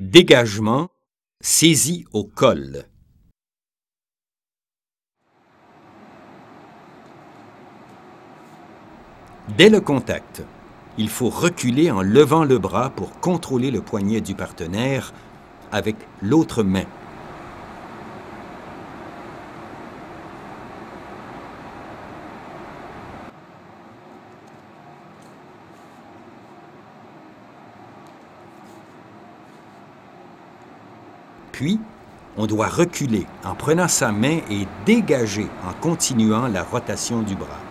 Dégagement, saisie au col. Dès le contact, il faut reculer en levant le bras pour contrôler le poignet du partenaire avec l'autre main. Puis, on doit reculer en prenant sa main et dégager en continuant la rotation du bras.